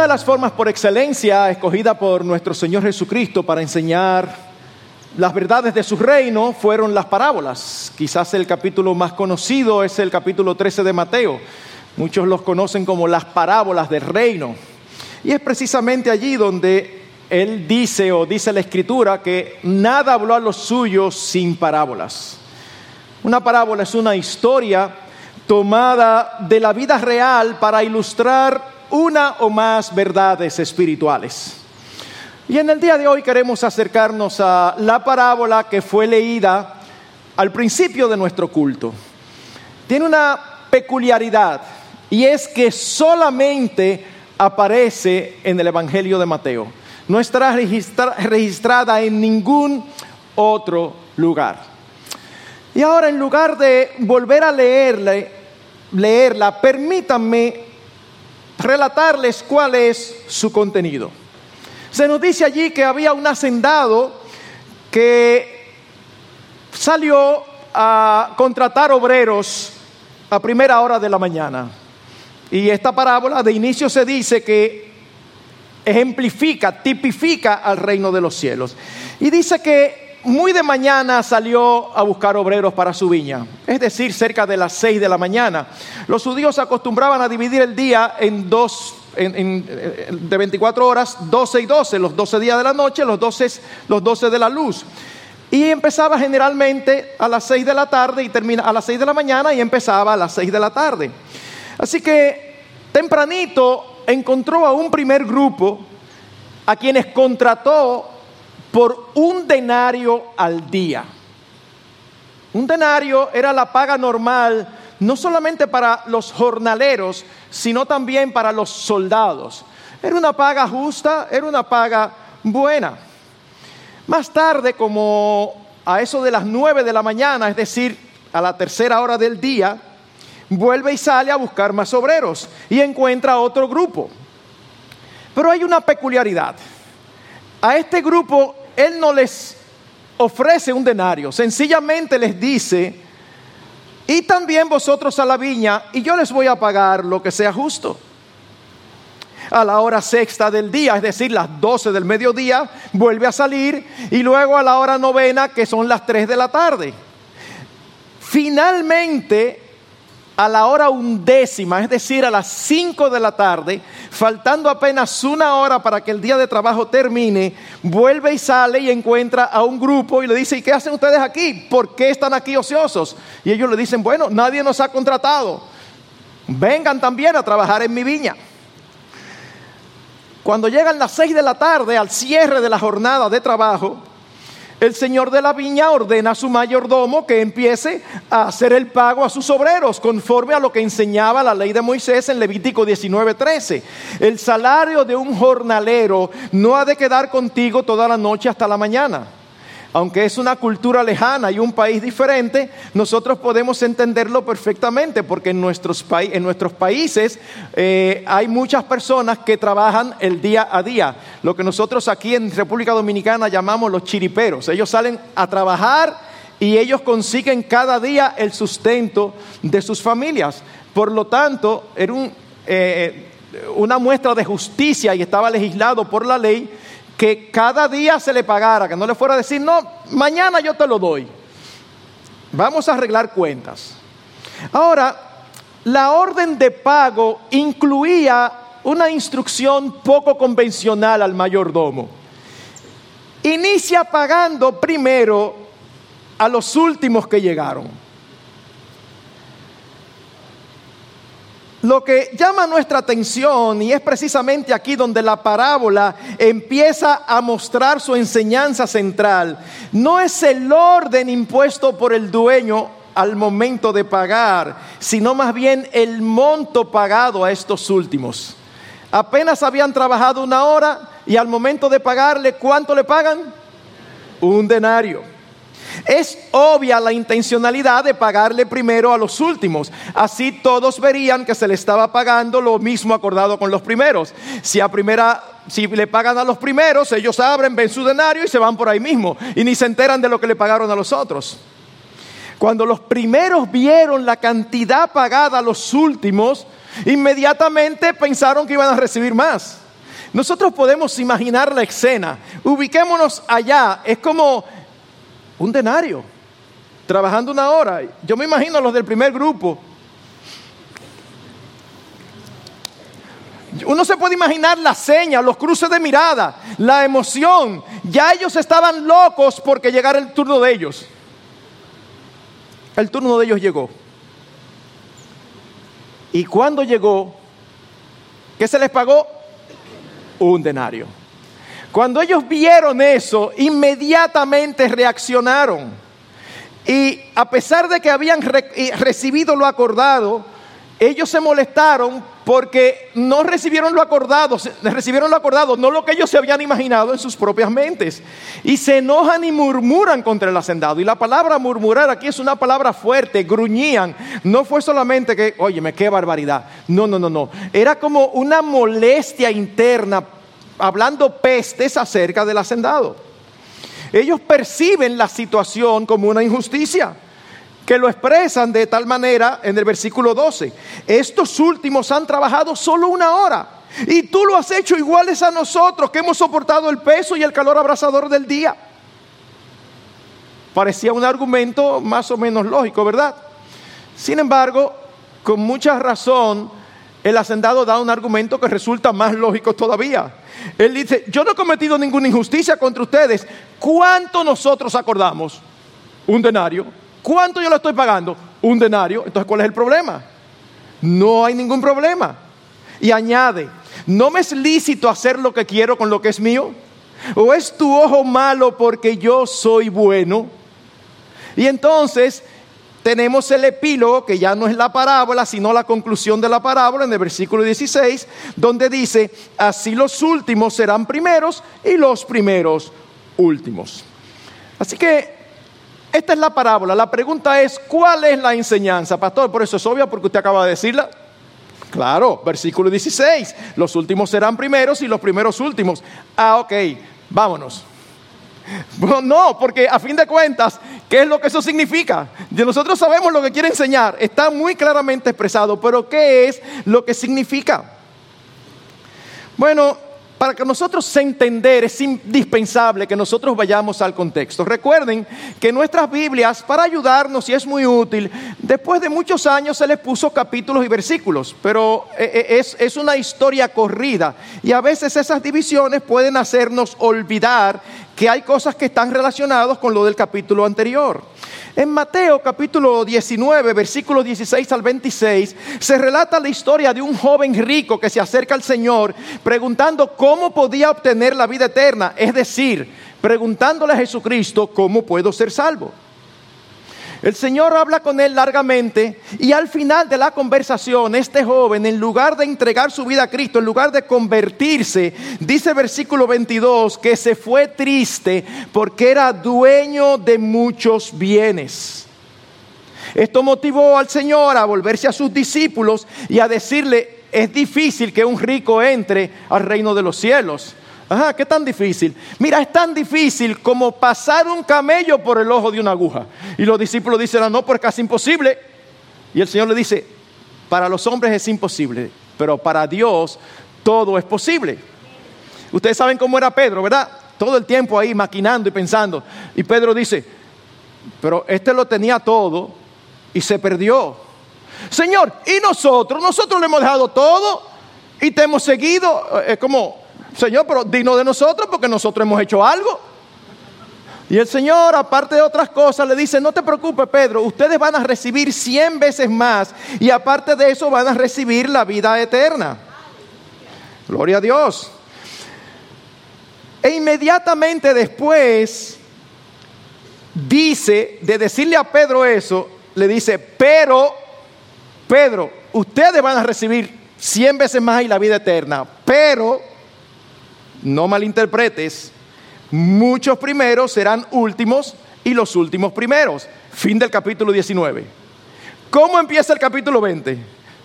Una de las formas por excelencia escogida por nuestro Señor Jesucristo para enseñar las verdades de su reino fueron las parábolas. Quizás el capítulo más conocido es el capítulo 13 de Mateo. Muchos los conocen como las parábolas del reino. Y es precisamente allí donde él dice o dice la escritura que nada habló a los suyos sin parábolas. Una parábola es una historia tomada de la vida real para ilustrar una o más verdades espirituales. Y en el día de hoy queremos acercarnos a la parábola que fue leída al principio de nuestro culto. Tiene una peculiaridad y es que solamente aparece en el Evangelio de Mateo. No estará registrada en ningún otro lugar. Y ahora en lugar de volver a leerle, leerla, permítanme relatarles cuál es su contenido. Se nos dice allí que había un hacendado que salió a contratar obreros a primera hora de la mañana. Y esta parábola de inicio se dice que ejemplifica, tipifica al reino de los cielos. Y dice que muy de mañana salió a buscar obreros para su viña, es decir, cerca de las seis de la mañana. Los judíos acostumbraban a dividir el día en dos, de 24 horas, 12 y 12, los 12 días de la noche, los 12, los 12 de la luz. Y empezaba generalmente a las 6 de la tarde y termina a las 6 de la mañana y empezaba a las 6 de la tarde. Así que tempranito encontró a un primer grupo a quienes contrató por un denario al día. Un denario era la paga normal no solamente para los jornaleros, sino también para los soldados. Era una paga justa, era una paga buena. Más tarde, como a eso de las nueve de la mañana, es decir, a la tercera hora del día, vuelve y sale a buscar más obreros y encuentra otro grupo. Pero hay una peculiaridad. A este grupo él no les ofrece un denario, sencillamente les dice, y también vosotros a la viña, y yo les voy a pagar lo que sea justo. A la hora sexta del día, es decir, las doce del mediodía, vuelve a salir, y luego a la hora novena, que son las tres de la tarde. Finalmente, a la hora undécima, es decir, a las 5 de la tarde, faltando apenas una hora para que el día de trabajo termine, vuelve y sale y encuentra a un grupo y le dice, ¿y qué hacen ustedes aquí? ¿Por qué están aquí ociosos? Y ellos le dicen, bueno, nadie nos ha contratado. Vengan también a trabajar en mi viña. Cuando llegan las 6 de la tarde al cierre de la jornada de trabajo, el señor de la viña ordena a su mayordomo que empiece a hacer el pago a sus obreros conforme a lo que enseñaba la ley de Moisés en Levítico 19:13. El salario de un jornalero no ha de quedar contigo toda la noche hasta la mañana aunque es una cultura lejana y un país diferente, nosotros podemos entenderlo perfectamente porque en nuestros, en nuestros países eh, hay muchas personas que trabajan el día a día, lo que nosotros aquí en República Dominicana llamamos los chiriperos. Ellos salen a trabajar y ellos consiguen cada día el sustento de sus familias. Por lo tanto, era eh, una muestra de justicia y estaba legislado por la ley que cada día se le pagara, que no le fuera a decir, no, mañana yo te lo doy. Vamos a arreglar cuentas. Ahora, la orden de pago incluía una instrucción poco convencional al mayordomo. Inicia pagando primero a los últimos que llegaron. Lo que llama nuestra atención, y es precisamente aquí donde la parábola empieza a mostrar su enseñanza central, no es el orden impuesto por el dueño al momento de pagar, sino más bien el monto pagado a estos últimos. Apenas habían trabajado una hora y al momento de pagarle, ¿cuánto le pagan? Un denario. Es obvia la intencionalidad de pagarle primero a los últimos. Así todos verían que se le estaba pagando lo mismo acordado con los primeros. Si a primera si le pagan a los primeros, ellos abren, ven su denario y se van por ahí mismo y ni se enteran de lo que le pagaron a los otros. Cuando los primeros vieron la cantidad pagada a los últimos, inmediatamente pensaron que iban a recibir más. nosotros podemos imaginar la escena. Ubiquémonos allá. Es como un denario, trabajando una hora. Yo me imagino los del primer grupo. Uno se puede imaginar la seña, los cruces de mirada, la emoción. Ya ellos estaban locos porque llegara el turno de ellos. El turno de ellos llegó. Y cuando llegó, ¿qué se les pagó? Un denario. Cuando ellos vieron eso, inmediatamente reaccionaron. Y a pesar de que habían recibido lo acordado, ellos se molestaron porque no recibieron lo acordado, recibieron lo acordado, no lo que ellos se habían imaginado en sus propias mentes. Y se enojan y murmuran contra el hacendado. Y la palabra murmurar aquí es una palabra fuerte, gruñían. No fue solamente que, óyeme, qué barbaridad. No, no, no, no. Era como una molestia interna, hablando pestes acerca del hacendado. Ellos perciben la situación como una injusticia que lo expresan de tal manera en el versículo 12. Estos últimos han trabajado solo una hora y tú lo has hecho iguales a nosotros que hemos soportado el peso y el calor abrasador del día. Parecía un argumento más o menos lógico, ¿verdad? Sin embargo, con mucha razón, el hacendado da un argumento que resulta más lógico todavía. Él dice, yo no he cometido ninguna injusticia contra ustedes. ¿Cuánto nosotros acordamos? Un denario. ¿Cuánto yo le estoy pagando? Un denario. Entonces, ¿cuál es el problema? No hay ningún problema. Y añade, ¿no me es lícito hacer lo que quiero con lo que es mío? ¿O es tu ojo malo porque yo soy bueno? Y entonces tenemos el epílogo, que ya no es la parábola, sino la conclusión de la parábola en el versículo 16, donde dice, así los últimos serán primeros y los primeros últimos. Así que esta es la parábola. La pregunta es, ¿cuál es la enseñanza? Pastor, por eso es obvio porque usted acaba de decirla. Claro, versículo 16. Los últimos serán primeros y los primeros últimos. Ah, ok, vámonos. No, porque a fin de cuentas, ¿qué es lo que eso significa? Nosotros sabemos lo que quiere enseñar, está muy claramente expresado, pero ¿qué es lo que significa? Bueno, para que nosotros entender es indispensable que nosotros vayamos al contexto. Recuerden que nuestras Biblias, para ayudarnos, y es muy útil, después de muchos años se les puso capítulos y versículos, pero eh, eh, es, es una historia corrida y a veces esas divisiones pueden hacernos olvidar que hay cosas que están relacionadas con lo del capítulo anterior. En Mateo capítulo 19, versículos 16 al 26, se relata la historia de un joven rico que se acerca al Señor preguntando cómo podía obtener la vida eterna, es decir, preguntándole a Jesucristo cómo puedo ser salvo. El Señor habla con él largamente y al final de la conversación, este joven, en lugar de entregar su vida a Cristo, en lugar de convertirse, dice versículo 22 que se fue triste porque era dueño de muchos bienes. Esto motivó al Señor a volverse a sus discípulos y a decirle, es difícil que un rico entre al reino de los cielos. Ajá, ¿qué tan difícil? Mira, es tan difícil como pasar un camello por el ojo de una aguja. Y los discípulos dicen, ah, no, pues casi imposible. Y el Señor le dice, para los hombres es imposible, pero para Dios todo es posible. Ustedes saben cómo era Pedro, ¿verdad? Todo el tiempo ahí maquinando y pensando. Y Pedro dice, pero este lo tenía todo y se perdió. Señor, ¿y nosotros? Nosotros le hemos dejado todo y te hemos seguido. Es como, Señor, pero digno de nosotros porque nosotros hemos hecho algo. Y el Señor, aparte de otras cosas, le dice, no te preocupes, Pedro, ustedes van a recibir cien veces más y aparte de eso van a recibir la vida eterna. Gloria a Dios. E inmediatamente después dice, de decirle a Pedro eso, le dice, pero, Pedro, ustedes van a recibir cien veces más y la vida eterna, pero no malinterpretes, muchos primeros serán últimos y los últimos primeros. Fin del capítulo 19. ¿Cómo empieza el capítulo 20?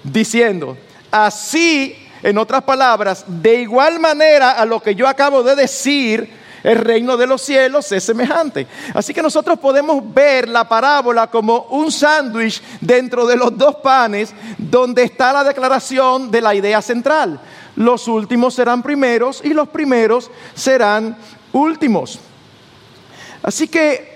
Diciendo, así, en otras palabras, de igual manera a lo que yo acabo de decir, el reino de los cielos es semejante. Así que nosotros podemos ver la parábola como un sándwich dentro de los dos panes donde está la declaración de la idea central. Los últimos serán primeros y los primeros serán últimos. Así que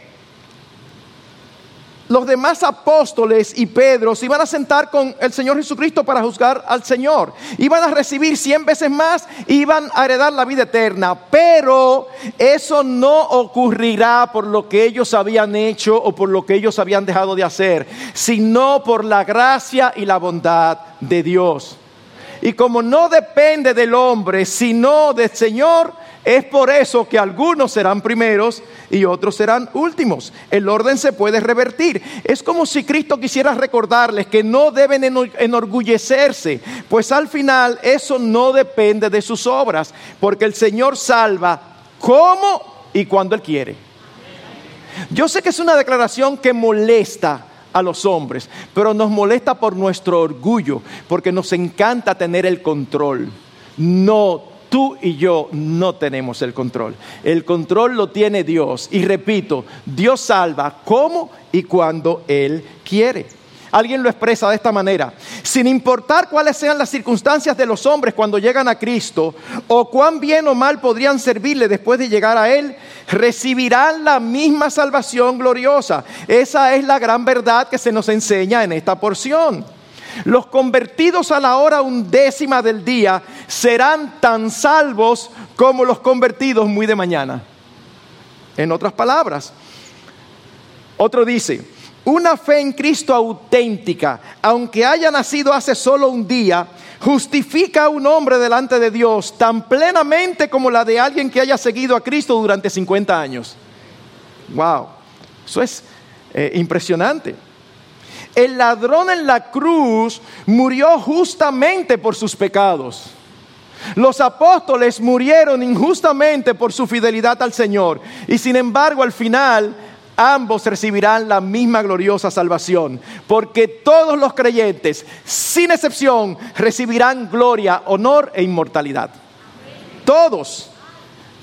los demás apóstoles y Pedro se iban a sentar con el Señor Jesucristo para juzgar al Señor. Iban a recibir cien veces más, iban a heredar la vida eterna. Pero eso no ocurrirá por lo que ellos habían hecho o por lo que ellos habían dejado de hacer, sino por la gracia y la bondad de Dios. Y como no depende del hombre, sino del Señor, es por eso que algunos serán primeros y otros serán últimos. El orden se puede revertir. Es como si Cristo quisiera recordarles que no deben enorgullecerse, pues al final eso no depende de sus obras, porque el Señor salva como y cuando Él quiere. Yo sé que es una declaración que molesta a los hombres, pero nos molesta por nuestro orgullo, porque nos encanta tener el control. No Tú y yo no tenemos el control. El control lo tiene Dios. Y repito, Dios salva como y cuando Él quiere. Alguien lo expresa de esta manera. Sin importar cuáles sean las circunstancias de los hombres cuando llegan a Cristo, o cuán bien o mal podrían servirle después de llegar a Él, recibirán la misma salvación gloriosa. Esa es la gran verdad que se nos enseña en esta porción. Los convertidos a la hora undécima del día serán tan salvos como los convertidos muy de mañana. En otras palabras, otro dice, una fe en Cristo auténtica, aunque haya nacido hace solo un día, justifica a un hombre delante de Dios tan plenamente como la de alguien que haya seguido a Cristo durante 50 años. Wow, eso es eh, impresionante. El ladrón en la cruz murió justamente por sus pecados. Los apóstoles murieron injustamente por su fidelidad al Señor. Y sin embargo, al final, ambos recibirán la misma gloriosa salvación. Porque todos los creyentes, sin excepción, recibirán gloria, honor e inmortalidad. Todos.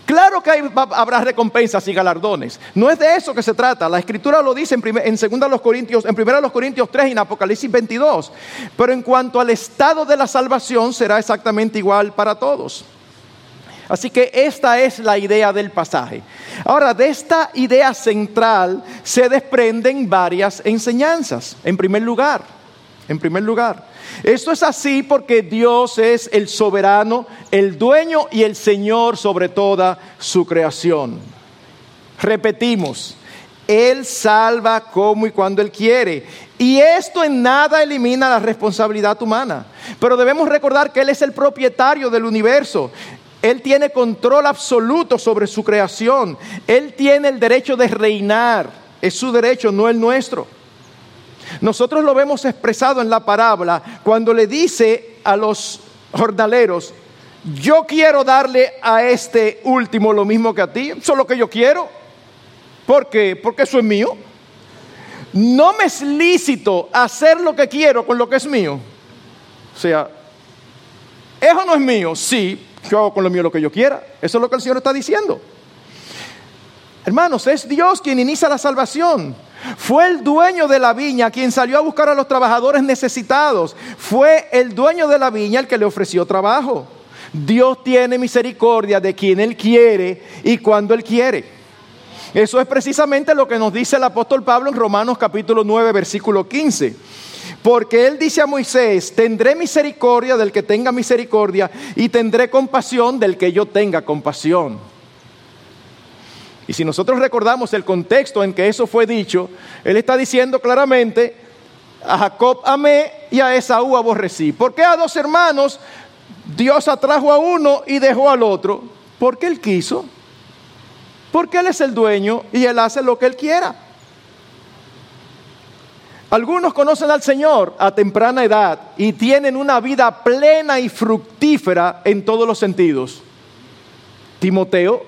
Claro que habrá recompensas y galardones. No es de eso que se trata. La escritura lo dice en, en segunda los Corintios, en primera los Corintios 3 y en Apocalipsis 22. Pero en cuanto al estado de la salvación será exactamente igual para todos. Así que esta es la idea del pasaje. Ahora, de esta idea central se desprenden varias enseñanzas. En primer lugar, en primer lugar, esto es así porque Dios es el soberano, el dueño y el Señor sobre toda su creación. Repetimos, Él salva como y cuando Él quiere. Y esto en nada elimina la responsabilidad humana. Pero debemos recordar que Él es el propietario del universo. Él tiene control absoluto sobre su creación. Él tiene el derecho de reinar. Es su derecho, no el nuestro. Nosotros lo vemos expresado en la parábola cuando le dice a los jornaleros, yo quiero darle a este último lo mismo que a ti, eso es lo que yo quiero. ¿Por qué? Porque eso es mío. No me es lícito hacer lo que quiero con lo que es mío. O sea, eso no es mío, sí, yo hago con lo mío lo que yo quiera. Eso es lo que el Señor está diciendo. Hermanos, es Dios quien inicia la salvación. Fue el dueño de la viña quien salió a buscar a los trabajadores necesitados. Fue el dueño de la viña el que le ofreció trabajo. Dios tiene misericordia de quien Él quiere y cuando Él quiere. Eso es precisamente lo que nos dice el apóstol Pablo en Romanos capítulo 9, versículo 15. Porque Él dice a Moisés, tendré misericordia del que tenga misericordia y tendré compasión del que yo tenga compasión. Y si nosotros recordamos el contexto en que eso fue dicho, él está diciendo claramente, a Jacob amé y a Esaú aborrecí. ¿Por qué a dos hermanos Dios atrajo a uno y dejó al otro? Porque él quiso. Porque él es el dueño y él hace lo que él quiera. Algunos conocen al Señor a temprana edad y tienen una vida plena y fructífera en todos los sentidos. Timoteo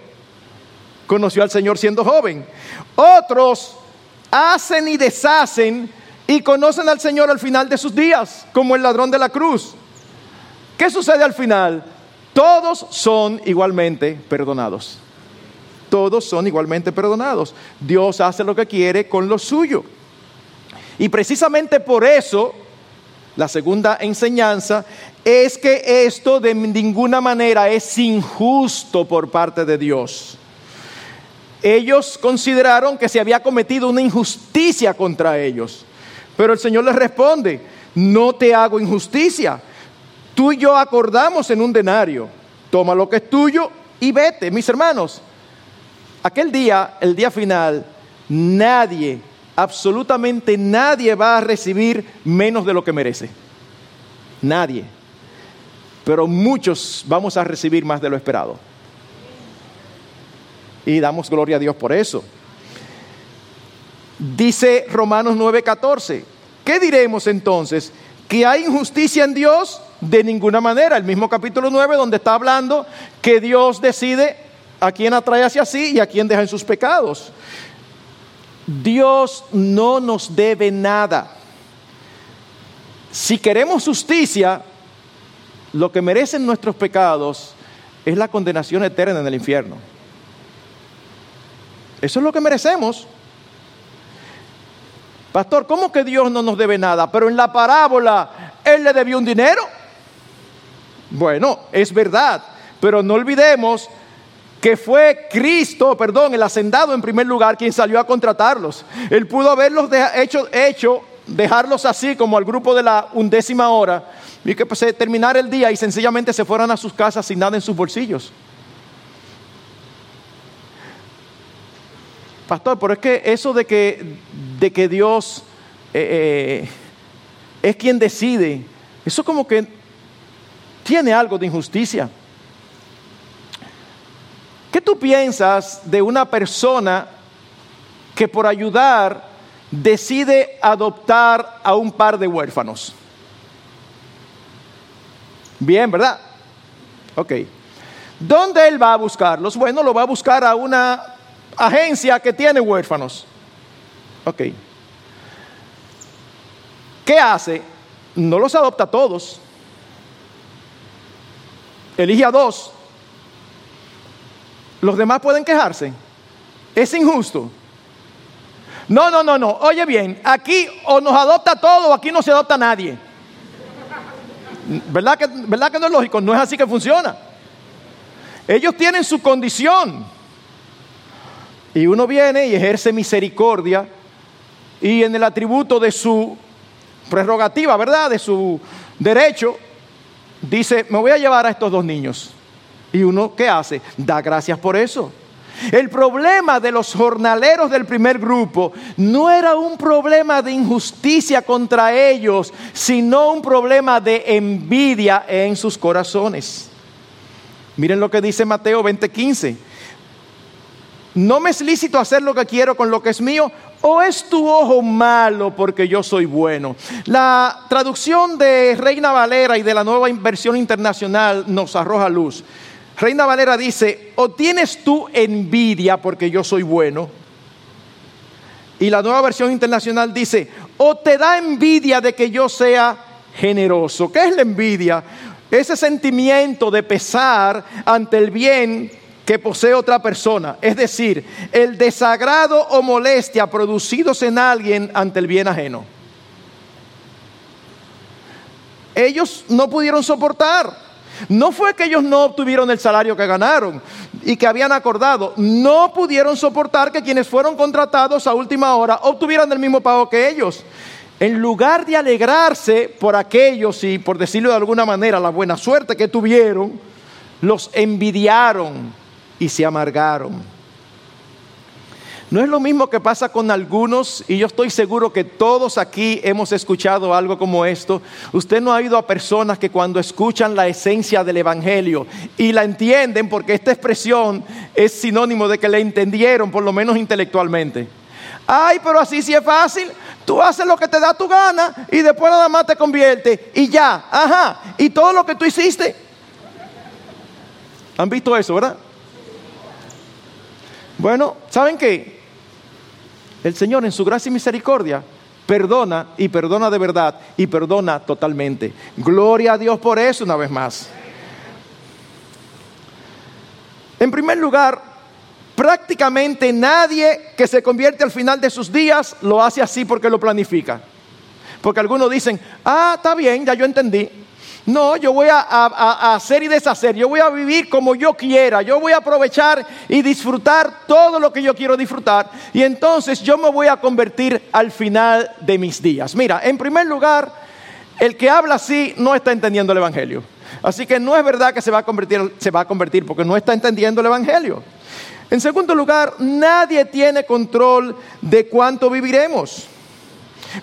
conoció al Señor siendo joven. Otros hacen y deshacen y conocen al Señor al final de sus días, como el ladrón de la cruz. ¿Qué sucede al final? Todos son igualmente perdonados. Todos son igualmente perdonados. Dios hace lo que quiere con lo suyo. Y precisamente por eso la segunda enseñanza, es que esto de ninguna manera es injusto por parte de Dios. Ellos consideraron que se había cometido una injusticia contra ellos. Pero el Señor les responde, no te hago injusticia. Tú y yo acordamos en un denario. Toma lo que es tuyo y vete, mis hermanos. Aquel día, el día final, nadie, absolutamente nadie va a recibir menos de lo que merece. Nadie. Pero muchos vamos a recibir más de lo esperado. Y damos gloria a Dios por eso. Dice Romanos 9:14, ¿qué diremos entonces? ¿Que hay injusticia en Dios? De ninguna manera. El mismo capítulo 9 donde está hablando que Dios decide a quién atrae hacia sí y a quién deja en sus pecados. Dios no nos debe nada. Si queremos justicia, lo que merecen nuestros pecados es la condenación eterna en el infierno. Eso es lo que merecemos. Pastor, ¿cómo que Dios no nos debe nada? Pero en la parábola, Él le debió un dinero. Bueno, es verdad, pero no olvidemos que fue Cristo, perdón, el hacendado en primer lugar, quien salió a contratarlos. Él pudo haberlos hecho, hecho, dejarlos así como al grupo de la undécima hora y que pues, terminar el día y sencillamente se fueran a sus casas sin nada en sus bolsillos. Pastor, pero es que eso de que, de que Dios eh, eh, es quien decide, eso como que tiene algo de injusticia. ¿Qué tú piensas de una persona que por ayudar decide adoptar a un par de huérfanos? Bien, ¿verdad? Ok. ¿Dónde él va a buscarlos? Bueno, lo va a buscar a una agencia que tiene huérfanos. Ok. ¿Qué hace? No los adopta a todos. Elige a dos. Los demás pueden quejarse. Es injusto. No, no, no, no. Oye bien, aquí o nos adopta todo o aquí no se adopta nadie. ¿Verdad que, ¿Verdad que no es lógico? No es así que funciona. Ellos tienen su condición. Y uno viene y ejerce misericordia y en el atributo de su prerrogativa, ¿verdad? De su derecho, dice, me voy a llevar a estos dos niños. Y uno, ¿qué hace? Da gracias por eso. El problema de los jornaleros del primer grupo no era un problema de injusticia contra ellos, sino un problema de envidia en sus corazones. Miren lo que dice Mateo 20:15. ¿No me es lícito hacer lo que quiero con lo que es mío? ¿O es tu ojo malo porque yo soy bueno? La traducción de Reina Valera y de la nueva versión internacional nos arroja luz. Reina Valera dice, o tienes tú envidia porque yo soy bueno. Y la nueva versión internacional dice, o te da envidia de que yo sea generoso. ¿Qué es la envidia? Ese sentimiento de pesar ante el bien que posee otra persona, es decir, el desagrado o molestia producidos en alguien ante el bien ajeno. Ellos no pudieron soportar. No fue que ellos no obtuvieron el salario que ganaron y que habían acordado. No pudieron soportar que quienes fueron contratados a última hora obtuvieran el mismo pago que ellos. En lugar de alegrarse por aquellos y por decirlo de alguna manera la buena suerte que tuvieron, los envidiaron y se amargaron. No es lo mismo que pasa con algunos, y yo estoy seguro que todos aquí hemos escuchado algo como esto. Usted no ha ido a personas que cuando escuchan la esencia del Evangelio y la entienden, porque esta expresión es sinónimo de que la entendieron, por lo menos intelectualmente. Ay, pero así sí es fácil. Tú haces lo que te da tu gana y después nada más te convierte y ya, ajá. Y todo lo que tú hiciste. ¿Han visto eso, verdad? Bueno, ¿saben qué? El Señor en su gracia y misericordia perdona y perdona de verdad y perdona totalmente. Gloria a Dios por eso una vez más. En primer lugar, prácticamente nadie que se convierte al final de sus días lo hace así porque lo planifica. Porque algunos dicen, ah, está bien, ya yo entendí. No, yo voy a, hacer y deshacer, yo voy a vivir como yo quiera, yo voy a aprovechar y disfrutar todo lo que yo quiero disfrutar y entonces yo me voy a convertir al final de mis días. Mira, en primer lugar, el que habla así no está entendiendo el Evangelio. Así que no es verdad que se va a convertir, se va a convertir porque no está entendiendo el Evangelio. En segundo lugar, nadie tiene control de cuánto viviremos.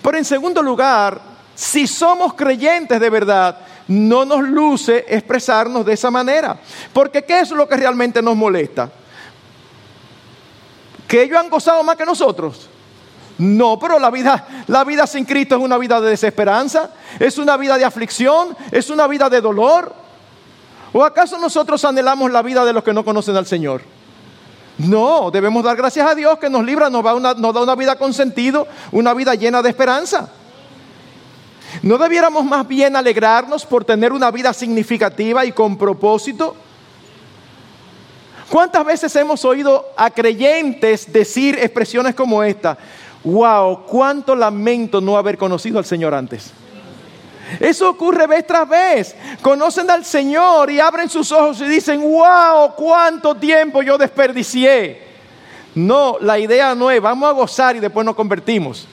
Pero en segundo lugar, si somos creyentes de verdad, no nos luce expresarnos de esa manera. Porque ¿qué es lo que realmente nos molesta? ¿Que ellos han gozado más que nosotros? No, pero la vida, la vida sin Cristo es una vida de desesperanza, es una vida de aflicción, es una vida de dolor. ¿O acaso nosotros anhelamos la vida de los que no conocen al Señor? No, debemos dar gracias a Dios que nos libra, nos, nos da una vida con sentido, una vida llena de esperanza. ¿No debiéramos más bien alegrarnos por tener una vida significativa y con propósito? ¿Cuántas veces hemos oído a creyentes decir expresiones como esta? Wow, cuánto lamento no haber conocido al Señor antes. Eso ocurre vez tras vez. Conocen al Señor y abren sus ojos y dicen, wow, cuánto tiempo yo desperdicié. No, la idea no es, vamos a gozar y después nos convertimos.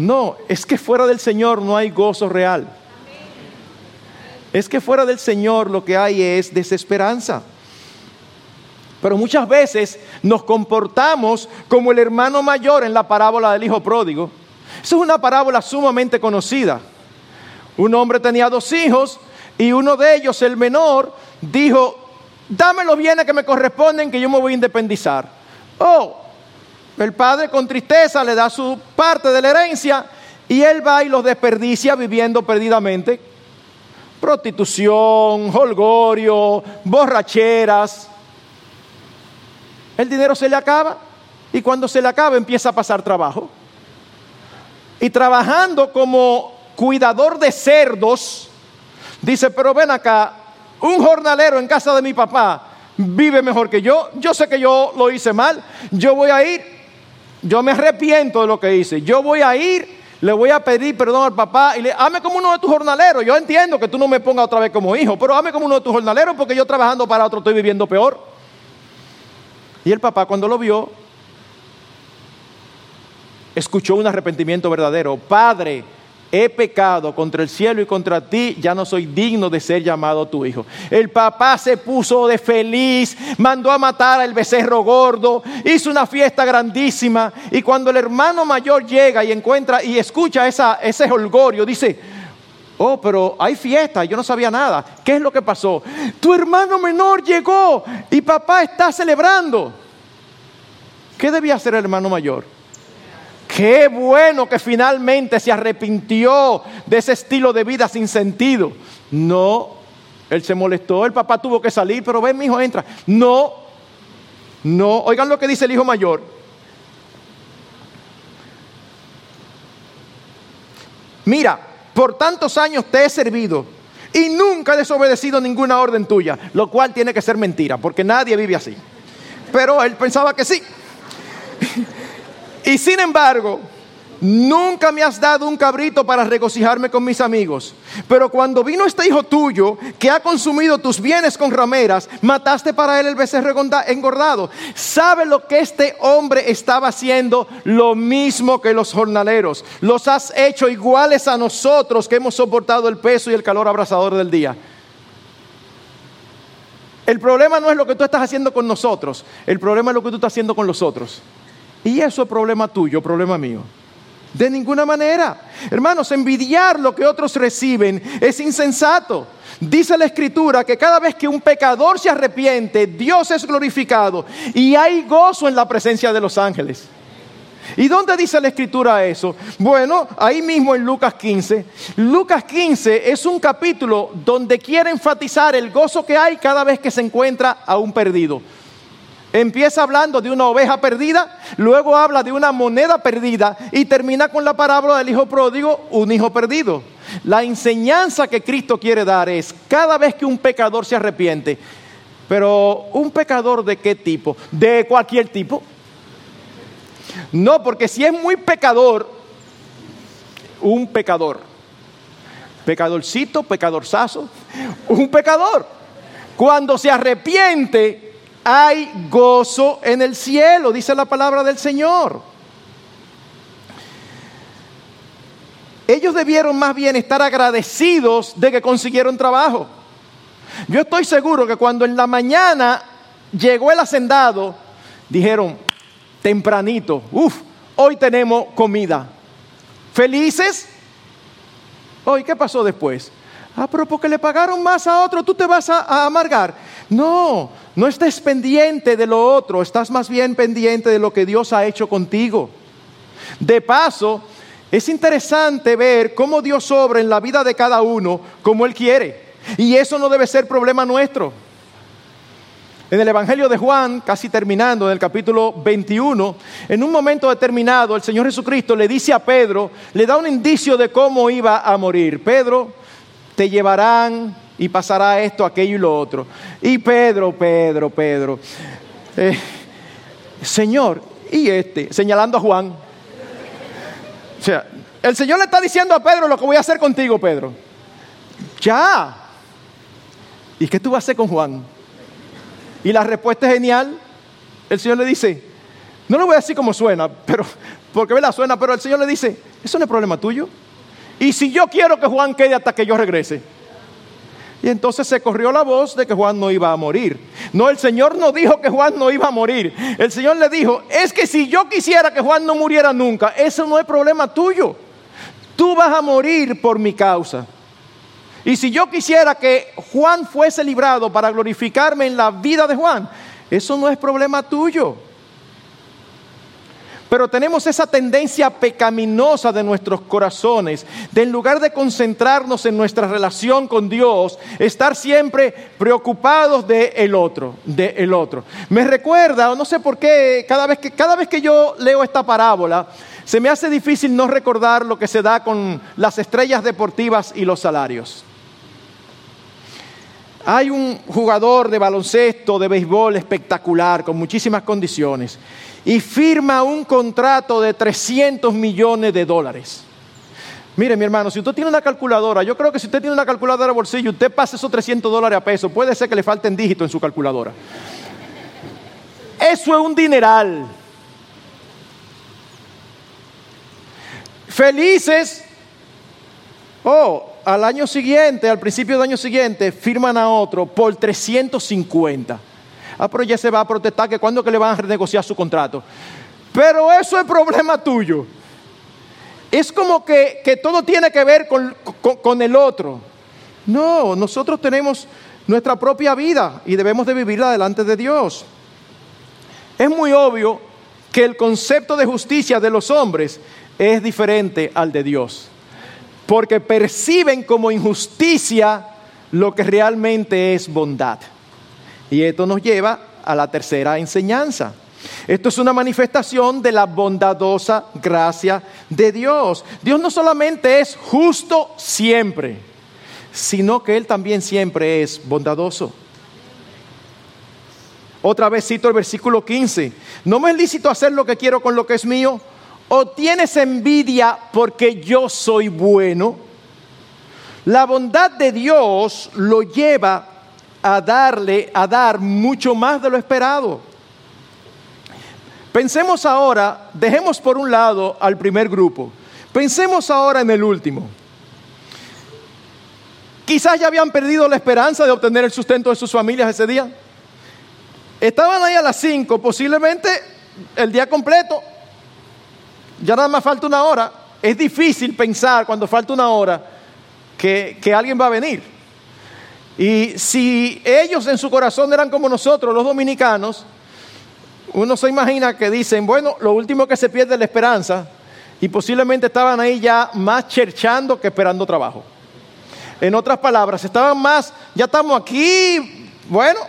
No, es que fuera del Señor no hay gozo real. Es que fuera del Señor lo que hay es desesperanza. Pero muchas veces nos comportamos como el hermano mayor en la parábola del hijo pródigo. Esa es una parábola sumamente conocida. Un hombre tenía dos hijos y uno de ellos, el menor, dijo, dame los bienes que me corresponden que yo me voy a independizar. Oh, el padre con tristeza le da su parte de la herencia y él va y los desperdicia viviendo perdidamente. Prostitución, holgorio, borracheras. El dinero se le acaba y cuando se le acaba empieza a pasar trabajo. Y trabajando como cuidador de cerdos, dice, pero ven acá, un jornalero en casa de mi papá vive mejor que yo. Yo sé que yo lo hice mal. Yo voy a ir yo me arrepiento de lo que hice. Yo voy a ir, le voy a pedir perdón al papá y le ame como uno de tus jornaleros. Yo entiendo que tú no me pongas otra vez como hijo, pero ame como uno de tus jornaleros porque yo trabajando para otro estoy viviendo peor. Y el papá cuando lo vio, escuchó un arrepentimiento verdadero. Padre, he pecado contra el cielo y contra ti, ya no soy digno de ser llamado tu hijo. El papá se puso de feliz, mandó a matar al becerro gordo, hizo una fiesta grandísima y cuando el hermano mayor llega y encuentra y escucha esa, ese holgorio, dice, oh, pero hay fiesta, yo no sabía nada. ¿Qué es lo que pasó? Tu hermano menor llegó y papá está celebrando. ¿Qué debía hacer el hermano mayor? Qué bueno que finalmente se arrepintió de ese estilo de vida sin sentido. No, él se molestó, el papá tuvo que salir, pero ven, mi hijo, entra. No, no, oigan lo que dice el hijo mayor. Mira, por tantos años te he servido y nunca he desobedecido ninguna orden tuya, lo cual tiene que ser mentira, porque nadie vive así. Pero él pensaba que sí. Y sin embargo, nunca me has dado un cabrito para regocijarme con mis amigos. Pero cuando vino este hijo tuyo, que ha consumido tus bienes con rameras, mataste para él el becerro engordado. ¿Sabe lo que este hombre estaba haciendo? Lo mismo que los jornaleros. Los has hecho iguales a nosotros que hemos soportado el peso y el calor abrasador del día. El problema no es lo que tú estás haciendo con nosotros, el problema es lo que tú estás haciendo con los otros. Y eso es problema tuyo, problema mío. De ninguna manera. Hermanos, envidiar lo que otros reciben es insensato. Dice la escritura que cada vez que un pecador se arrepiente, Dios es glorificado y hay gozo en la presencia de los ángeles. ¿Y dónde dice la escritura eso? Bueno, ahí mismo en Lucas 15. Lucas 15 es un capítulo donde quiere enfatizar el gozo que hay cada vez que se encuentra a un perdido. Empieza hablando de una oveja perdida, luego habla de una moneda perdida y termina con la parábola del hijo pródigo, un hijo perdido. La enseñanza que Cristo quiere dar es cada vez que un pecador se arrepiente, pero un pecador de qué tipo? De cualquier tipo. No, porque si es muy pecador, un pecador. Pecadorcito, pecadorzazo, un pecador. Cuando se arrepiente, hay gozo en el cielo, dice la palabra del Señor. Ellos debieron más bien estar agradecidos de que consiguieron trabajo. Yo estoy seguro que cuando en la mañana llegó el hacendado, dijeron, tempranito, uff, hoy tenemos comida. ¿Felices? Hoy, ¿qué pasó después? Ah, pero porque le pagaron más a otro, tú te vas a, a, amargar. No, no estés pendiente de lo otro, estás más bien pendiente de lo que Dios ha hecho contigo. De paso, es interesante ver cómo Dios obra en la vida de cada uno como Él quiere. Y eso no debe ser problema nuestro. En el Evangelio de Juan, casi terminando, en el capítulo 21, en un momento determinado, el Señor Jesucristo le dice a Pedro, le da un indicio de cómo iba a morir. Pedro, te llevarán y pasará esto, aquello y lo otro. Y Pedro, Pedro, Pedro, eh, Señor, y este, señalando a Juan. O sea, el Señor le está diciendo a Pedro lo que voy a hacer contigo, Pedro. Ya. ¿Y qué tú vas a hacer con Juan? Y la respuesta es genial. El Señor le dice, no lo voy a decir como suena, pero porque la suena, pero el Señor le dice, eso no es problema tuyo. Y si yo quiero que Juan quede hasta que yo regrese. Y entonces se corrió la voz de que Juan no iba a morir. No, el Señor no dijo que Juan no iba a morir. El Señor le dijo, es que si yo quisiera que Juan no muriera nunca, eso no es problema tuyo. Tú vas a morir por mi causa. Y si yo quisiera que Juan fuese librado para glorificarme en la vida de Juan, eso no es problema tuyo. Pero tenemos esa tendencia pecaminosa de nuestros corazones, de en lugar de concentrarnos en nuestra relación con Dios, estar siempre preocupados de el otro, de el otro. Me recuerda, o no sé por qué, cada vez que cada vez que yo leo esta parábola, se me hace difícil no recordar lo que se da con las estrellas deportivas y los salarios. Hay un jugador de baloncesto, de béisbol espectacular, con muchísimas condiciones, y firma un contrato de 300 millones de dólares. Mire, mi hermano, si usted tiene una calculadora, yo creo que si usted tiene una calculadora de bolsillo, usted pasa esos 300 dólares a peso, puede ser que le falten dígitos en su calculadora. Eso es un dineral. Felices. Oh, al año siguiente, al principio del año siguiente, firman a otro por 350. Ah, pero ya se va a protestar que cuando que le van a renegociar su contrato. Pero eso es problema tuyo. Es como que, que todo tiene que ver con, con, con el otro. No, nosotros tenemos nuestra propia vida y debemos de vivirla delante de Dios. Es muy obvio que el concepto de justicia de los hombres es diferente al de Dios porque perciben como injusticia lo que realmente es bondad. Y esto nos lleva a la tercera enseñanza. Esto es una manifestación de la bondadosa gracia de Dios. Dios no solamente es justo siempre, sino que Él también siempre es bondadoso. Otra vez cito el versículo 15. No me es lícito hacer lo que quiero con lo que es mío ¿O tienes envidia porque yo soy bueno? La bondad de Dios lo lleva a darle, a dar mucho más de lo esperado. Pensemos ahora, dejemos por un lado al primer grupo, pensemos ahora en el último. Quizás ya habían perdido la esperanza de obtener el sustento de sus familias ese día. Estaban ahí a las 5, posiblemente el día completo, ya nada más falta una hora. Es difícil pensar cuando falta una hora que, que alguien va a venir. Y si ellos en su corazón eran como nosotros, los dominicanos, uno se imagina que dicen, bueno, lo último que se pierde es la esperanza, y posiblemente estaban ahí ya más cherchando que esperando trabajo. En otras palabras, estaban más, ya estamos aquí, bueno,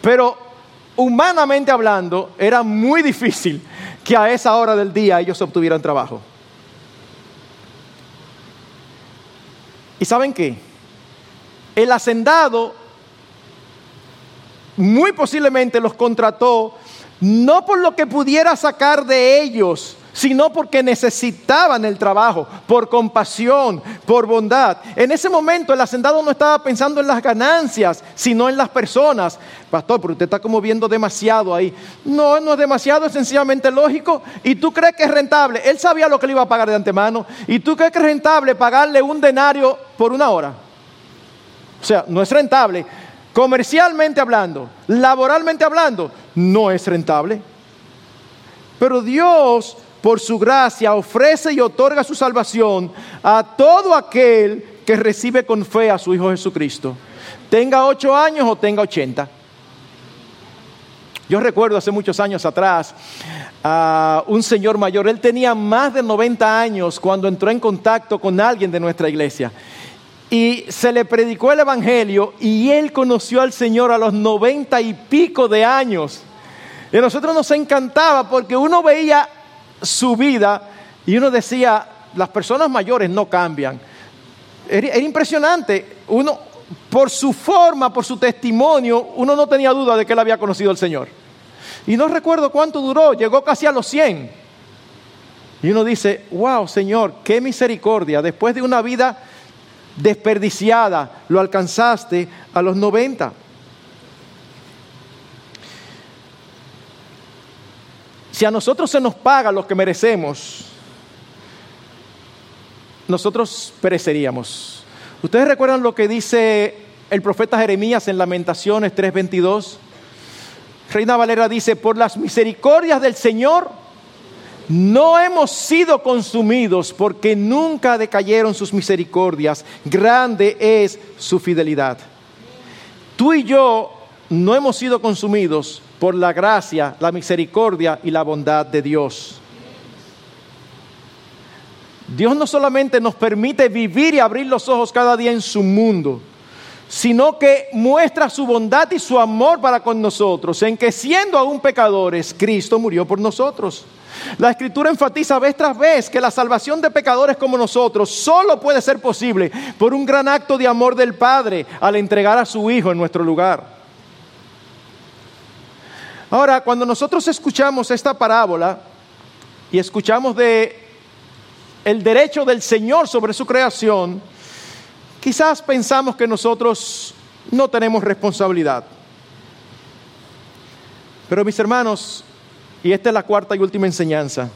pero humanamente hablando, era muy difícil que a esa hora del día ellos obtuvieran trabajo. ¿Y saben qué? El hacendado muy posiblemente los contrató no por lo que pudiera sacar de ellos sino porque necesitaban el trabajo, por compasión, por bondad. En ese momento el hacendado no estaba pensando en las ganancias, sino en las personas. Pastor, pero usted está como viendo demasiado ahí. No, no es demasiado, es sencillamente lógico. ¿Y tú crees que es rentable? Él sabía lo que le iba a pagar de antemano. ¿Y tú crees que es rentable pagarle un denario por una hora? O sea, no es rentable. Comercialmente hablando, laboralmente hablando, no es rentable. Pero Dios por su gracia, ofrece y otorga su salvación a todo aquel que recibe con fe a su Hijo Jesucristo. Tenga ocho años o tenga ochenta. Yo recuerdo hace muchos años atrás a un señor mayor, él tenía más de 90 años cuando entró en contacto con alguien de nuestra iglesia. Y se le predicó el Evangelio y él conoció al Señor a los noventa y pico de años. Y a nosotros nos encantaba porque uno veía su vida y uno decía, las personas mayores no cambian. Era, impresionante. Uno, por su forma, por su testimonio, uno no tenía duda de que él había conocido al Señor. Y no recuerdo cuánto duró, llegó casi a los 100. Y uno dice, wow, Señor, qué misericordia. Después de una vida desperdiciada, lo alcanzaste a los 90. Si a nosotros se nos paga lo que merecemos, nosotros pereceríamos. ¿Ustedes recuerdan lo que dice el profeta Jeremías en Lamentaciones 3:22? Reina Valera dice, por las misericordias del Señor no hemos sido consumidos porque nunca decayeron sus misericordias, grande es su fidelidad. Tú y yo no hemos sido consumidos por la gracia, la misericordia y la bondad de Dios. Dios no solamente nos permite vivir y abrir los ojos cada día en su mundo, sino que muestra su bondad y su amor para con nosotros, en que siendo aún pecadores, Cristo murió por nosotros. La escritura enfatiza vez tras vez que la salvación de pecadores como nosotros solo puede ser posible por un gran acto de amor del Padre al entregar a su Hijo en nuestro lugar. Ahora, cuando nosotros escuchamos esta parábola y escuchamos de el derecho del Señor sobre su creación, quizás pensamos que nosotros no tenemos responsabilidad. Pero mis hermanos, y esta es la cuarta y última enseñanza,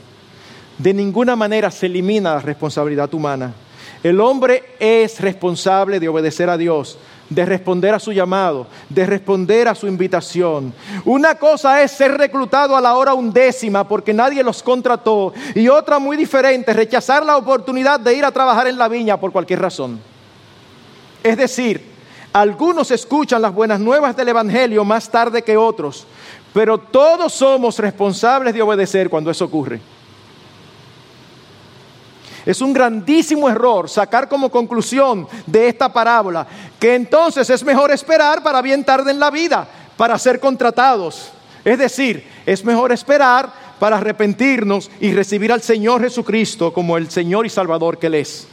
de ninguna manera se elimina la responsabilidad humana. El hombre es responsable de obedecer a Dios, de responder a su llamado, de responder a su invitación. Una cosa es ser reclutado a la hora undécima porque nadie los contrató y otra muy diferente, rechazar la oportunidad de ir a trabajar en la viña por cualquier razón. Es decir, algunos escuchan las buenas nuevas del Evangelio más tarde que otros, pero todos somos responsables de obedecer cuando eso ocurre. Es un grandísimo error sacar como conclusión de esta parábola que entonces es mejor esperar para bien tarde en la vida, para ser contratados. Es decir, es mejor esperar para arrepentirnos y recibir al Señor Jesucristo como el Señor y Salvador que Él es.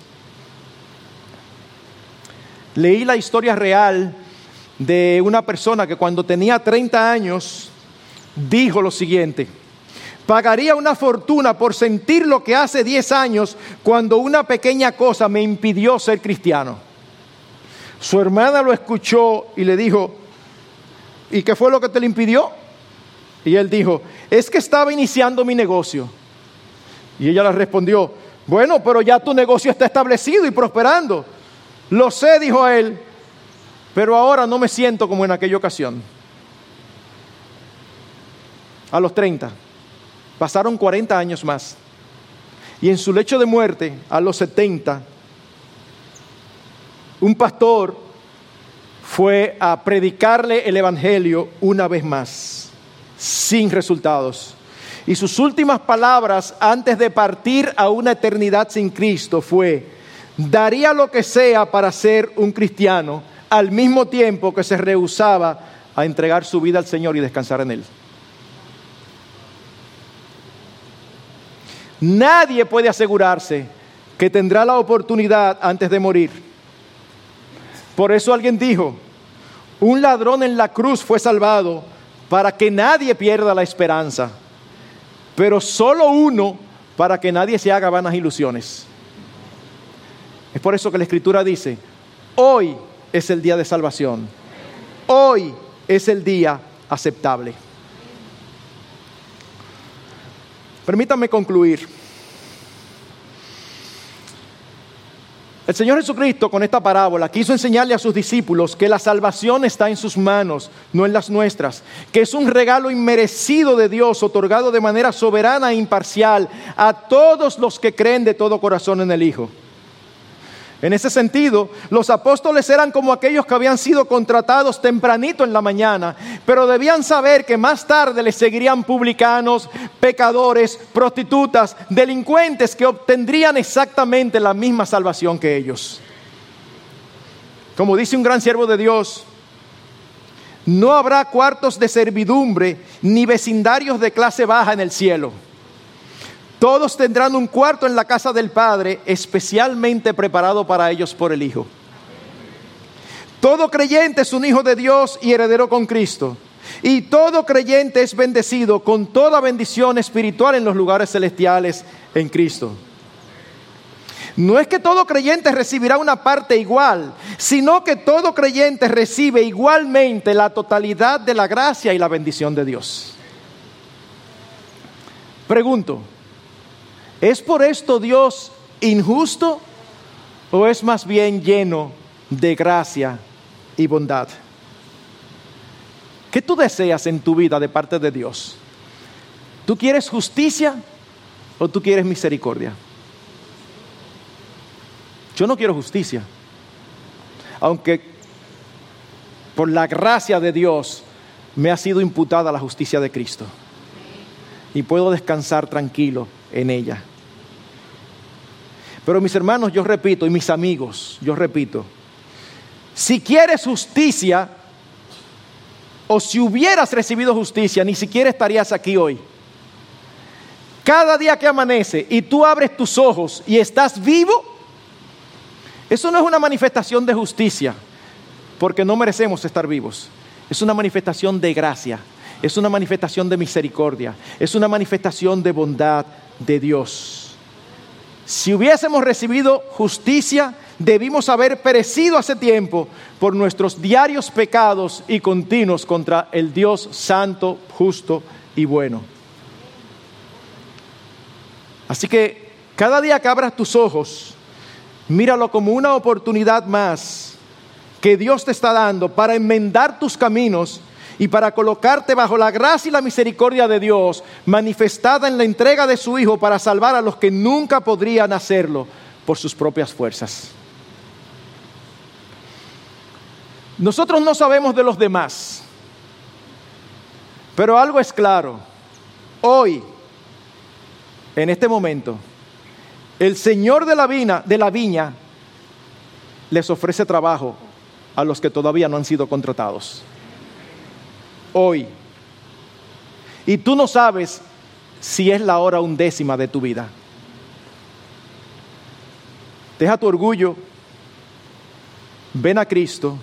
Leí la historia real de una persona que cuando tenía 30 años dijo lo siguiente, Pagaría una fortuna por sentir lo que hace 10 años cuando una pequeña cosa me impidió ser cristiano. Su hermana lo escuchó y le dijo, ¿y qué fue lo que te le impidió? Y él dijo, es que estaba iniciando mi negocio. Y ella le respondió, bueno, pero ya tu negocio está establecido y prosperando. Lo sé, dijo él, pero ahora no me siento como en aquella ocasión. A los 30. Pasaron 40 años más. Y en su lecho de muerte, a los 70, un pastor fue a predicarle el Evangelio una vez más, sin resultados. Y sus últimas palabras antes de partir a una eternidad sin Cristo fue, daría lo que sea para ser un cristiano, al mismo tiempo que se rehusaba a entregar su vida al Señor y descansar en Él. Nadie puede asegurarse que tendrá la oportunidad antes de morir. Por eso alguien dijo, un ladrón en la cruz fue salvado para que nadie pierda la esperanza, pero solo uno para que nadie se haga vanas ilusiones. Es por eso que la Escritura dice, hoy es el día de salvación, hoy es el día aceptable. Permítanme concluir. El Señor Jesucristo con esta parábola quiso enseñarle a sus discípulos que la salvación está en sus manos, no en las nuestras, que es un regalo inmerecido de Dios, otorgado de manera soberana e imparcial a todos los que creen de todo corazón en el Hijo. En ese sentido, los apóstoles eran como aquellos que habían sido contratados tempranito en la mañana, pero debían saber que más tarde les seguirían publicanos, pecadores, prostitutas, delincuentes que obtendrían exactamente la misma salvación que ellos. Como dice un gran siervo de Dios, no habrá cuartos de servidumbre ni vecindarios de clase baja en el cielo todos tendrán un cuarto en la casa del Padre, especialmente preparado para ellos por el Hijo. Todo creyente es un hijo de Dios y heredero con Cristo. Y todo creyente es bendecido con toda bendición espiritual en los lugares celestiales en Cristo. No es que todo creyente recibirá una parte igual, sino que todo creyente recibe igualmente la totalidad de la gracia y la bendición de Dios. Pregunto, ¿Es por esto Dios injusto o es más bien lleno de gracia y bondad? ¿Qué tú deseas en tu vida de parte de Dios? ¿Tú quieres justicia o tú quieres misericordia? Yo no quiero justicia, aunque por la gracia de Dios me ha sido imputada la justicia de Cristo y puedo descansar tranquilo en ella. Pero mis hermanos, yo repito, y mis amigos, yo repito, si quieres justicia, o si hubieras recibido justicia, ni siquiera estarías aquí hoy. Cada día que amanece y tú abres tus ojos y estás vivo, eso no es una manifestación de justicia, porque no merecemos estar vivos. Es una manifestación de gracia, es una manifestación de misericordia, es una manifestación de bondad de Dios. Si hubiésemos recibido justicia, debimos haber perecido hace tiempo por nuestros diarios pecados y continuos contra el Dios santo, justo y bueno. Así que cada día que abras tus ojos, míralo como una oportunidad más que Dios te está dando para enmendar tus caminos y para colocarte bajo la gracia y la misericordia de Dios, manifestada en la entrega de su Hijo para salvar a los que nunca podrían hacerlo por sus propias fuerzas. Nosotros no sabemos de los demás, pero algo es claro. Hoy, en este momento, el Señor de la viña, de la viña les ofrece trabajo a los que todavía no han sido contratados hoy. Y tú no sabes si es la hora undécima de tu vida. Deja tu orgullo, ven a Cristo,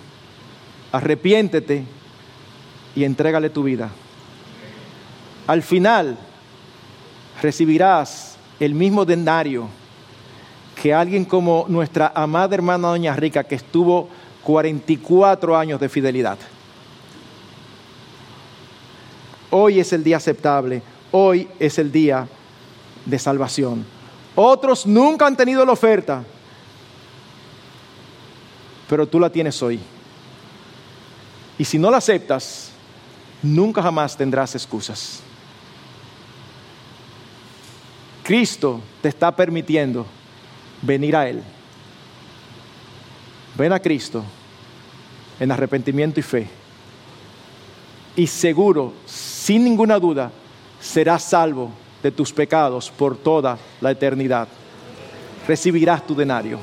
arrepiéntete y entrégale tu vida. Al final recibirás el mismo denario que alguien como nuestra amada hermana Doña Rica que estuvo 44 años de fidelidad. Hoy es el día aceptable, hoy es el día de salvación. Otros nunca han tenido la oferta, pero tú la tienes hoy. Y si no la aceptas, nunca jamás tendrás excusas. Cristo te está permitiendo venir a Él. Ven a Cristo en arrepentimiento y fe. Y seguro, sin ninguna duda, serás salvo de tus pecados por toda la eternidad. Recibirás tu denario.